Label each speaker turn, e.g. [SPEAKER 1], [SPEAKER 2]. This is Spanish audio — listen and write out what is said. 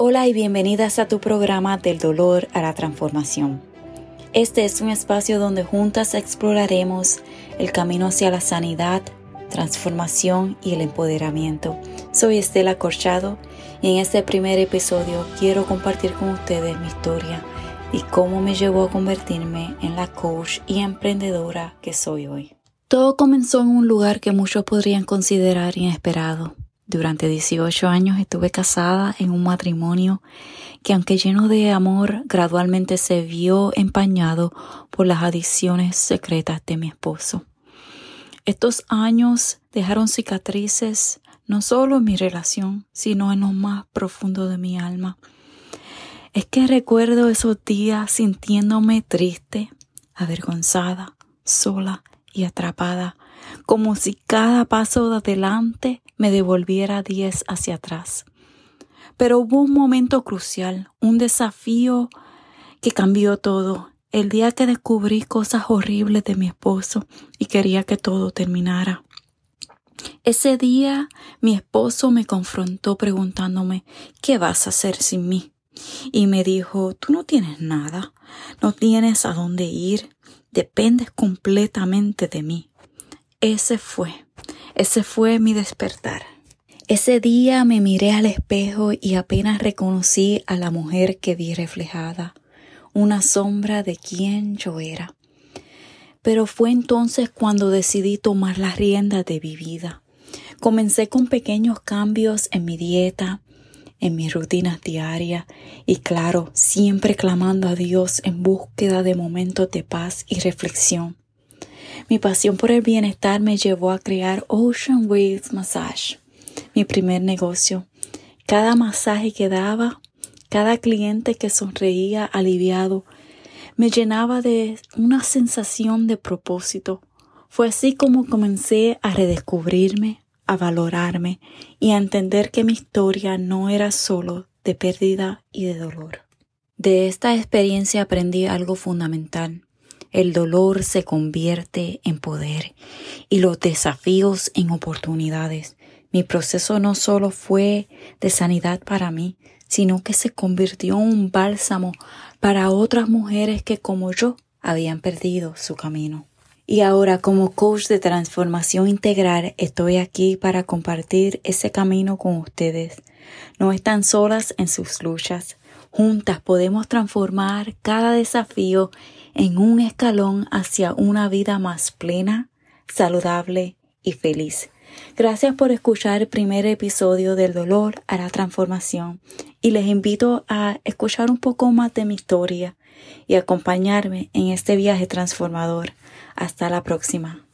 [SPEAKER 1] Hola y bienvenidas a tu programa del dolor a la transformación. Este es un espacio donde juntas exploraremos el camino hacia la sanidad, transformación y el empoderamiento. Soy Estela Corchado y en este primer episodio quiero compartir con ustedes mi historia y cómo me llevó a convertirme en la coach y emprendedora que soy hoy. Todo comenzó en un lugar que muchos podrían considerar inesperado durante 18 años estuve casada en un matrimonio que aunque lleno de amor, gradualmente se vio empañado por las adicciones secretas de mi esposo. Estos años dejaron cicatrices no solo en mi relación, sino en lo más profundo de mi alma. Es que recuerdo esos días sintiéndome triste, avergonzada, sola y atrapada, como si cada paso de adelante me devolviera diez hacia atrás. Pero hubo un momento crucial, un desafío que cambió todo, el día que descubrí cosas horribles de mi esposo y quería que todo terminara. Ese día mi esposo me confrontó preguntándome ¿qué vas a hacer sin mí? Y me dijo tú no tienes nada, no tienes a dónde ir, dependes completamente de mí. Ese fue ese fue mi despertar. Ese día me miré al espejo y apenas reconocí a la mujer que vi reflejada, una sombra de quien yo era. Pero fue entonces cuando decidí tomar las riendas de mi vida. Comencé con pequeños cambios en mi dieta, en mis rutinas diarias y claro, siempre clamando a Dios en búsqueda de momentos de paz y reflexión. Mi pasión por el bienestar me llevó a crear Ocean Waves Massage, mi primer negocio. Cada masaje que daba, cada cliente que sonreía aliviado, me llenaba de una sensación de propósito. Fue así como comencé a redescubrirme, a valorarme y a entender que mi historia no era solo de pérdida y de dolor. De esta experiencia aprendí algo fundamental el dolor se convierte en poder y los desafíos en oportunidades. Mi proceso no solo fue de sanidad para mí, sino que se convirtió en un bálsamo para otras mujeres que como yo habían perdido su camino. Y ahora como coach de transformación integral estoy aquí para compartir ese camino con ustedes. No están solas en sus luchas. Juntas podemos transformar cada desafío en un escalón hacia una vida más plena, saludable y feliz. Gracias por escuchar el primer episodio del dolor a la transformación y les invito a escuchar un poco más de mi historia y acompañarme en este viaje transformador. Hasta la próxima.